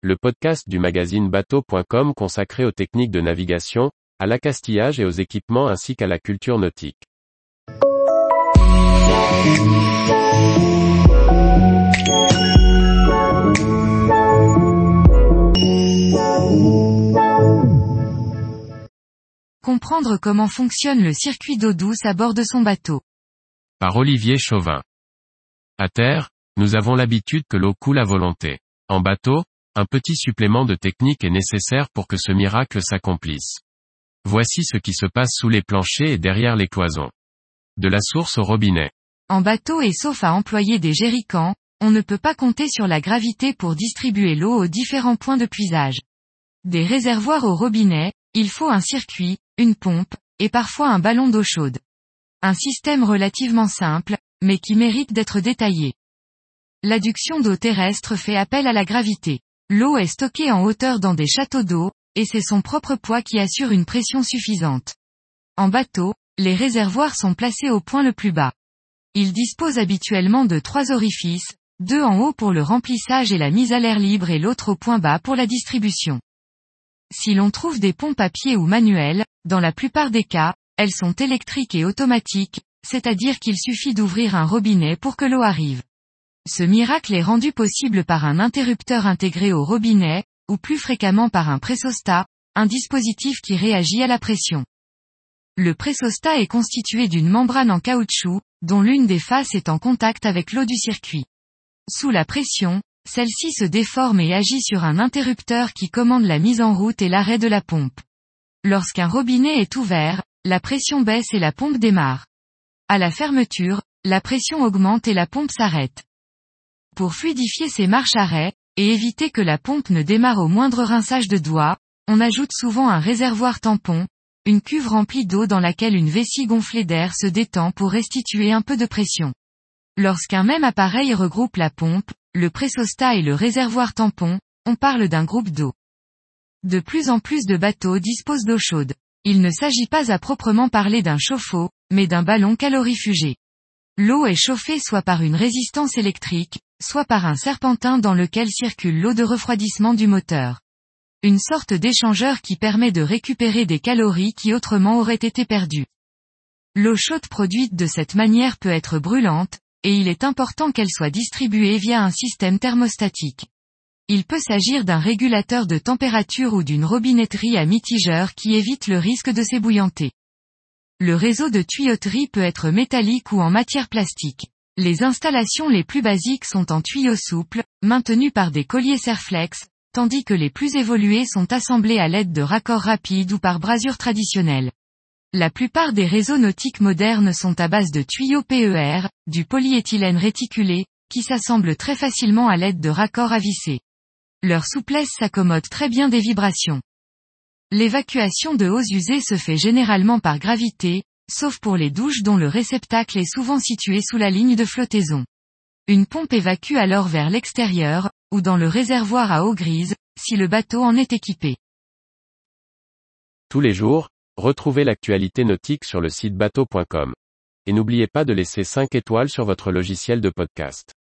le podcast du magazine bateau.com consacré aux techniques de navigation, à l'accastillage et aux équipements ainsi qu'à la culture nautique. Comprendre comment fonctionne le circuit d'eau douce à bord de son bateau. Par Olivier Chauvin. À terre, nous avons l'habitude que l'eau coule à volonté. En bateau, un petit supplément de technique est nécessaire pour que ce miracle s'accomplisse. Voici ce qui se passe sous les planchers et derrière les cloisons. De la source au robinet. En bateau et sauf à employer des jerrycans, on ne peut pas compter sur la gravité pour distribuer l'eau aux différents points de puisage. Des réservoirs au robinet, il faut un circuit, une pompe, et parfois un ballon d'eau chaude. Un système relativement simple, mais qui mérite d'être détaillé. L'adduction d'eau terrestre fait appel à la gravité. L'eau est stockée en hauteur dans des châteaux d'eau, et c'est son propre poids qui assure une pression suffisante. En bateau, les réservoirs sont placés au point le plus bas. Ils disposent habituellement de trois orifices, deux en haut pour le remplissage et la mise à l'air libre et l'autre au point bas pour la distribution. Si l'on trouve des pompes à pied ou manuelles, dans la plupart des cas, elles sont électriques et automatiques, c'est-à-dire qu'il suffit d'ouvrir un robinet pour que l'eau arrive. Ce miracle est rendu possible par un interrupteur intégré au robinet, ou plus fréquemment par un pressostat, un dispositif qui réagit à la pression. Le pressostat est constitué d'une membrane en caoutchouc, dont l'une des faces est en contact avec l'eau du circuit. Sous la pression, celle-ci se déforme et agit sur un interrupteur qui commande la mise en route et l'arrêt de la pompe. Lorsqu'un robinet est ouvert, la pression baisse et la pompe démarre. À la fermeture, la pression augmente et la pompe s'arrête. Pour fluidifier ces marches arrêts, et éviter que la pompe ne démarre au moindre rinçage de doigts, on ajoute souvent un réservoir tampon, une cuve remplie d'eau dans laquelle une vessie gonflée d'air se détend pour restituer un peu de pression. Lorsqu'un même appareil regroupe la pompe, le pressostat et le réservoir tampon, on parle d'un groupe d'eau. De plus en plus de bateaux disposent d'eau chaude. Il ne s'agit pas à proprement parler d'un chauffe-eau, mais d'un ballon calorifugé. L'eau est chauffée soit par une résistance électrique, soit par un serpentin dans lequel circule l'eau de refroidissement du moteur. Une sorte d'échangeur qui permet de récupérer des calories qui autrement auraient été perdues. L'eau chaude produite de cette manière peut être brûlante, et il est important qu'elle soit distribuée via un système thermostatique. Il peut s'agir d'un régulateur de température ou d'une robinetterie à mitigeur qui évite le risque de s'ébouillanter. Le réseau de tuyauterie peut être métallique ou en matière plastique. Les installations les plus basiques sont en tuyaux souples, maintenus par des colliers Serflex, tandis que les plus évolués sont assemblés à l'aide de raccords rapides ou par brasure traditionnelle. La plupart des réseaux nautiques modernes sont à base de tuyaux PER, du polyéthylène réticulé, qui s'assemblent très facilement à l'aide de raccords à visser. Leur souplesse s'accommode très bien des vibrations. L'évacuation de eaux usées se fait généralement par gravité, sauf pour les douches dont le réceptacle est souvent situé sous la ligne de flottaison. Une pompe évacue alors vers l'extérieur, ou dans le réservoir à eau grise, si le bateau en est équipé. Tous les jours, retrouvez l'actualité nautique sur le site bateau.com. Et n'oubliez pas de laisser 5 étoiles sur votre logiciel de podcast.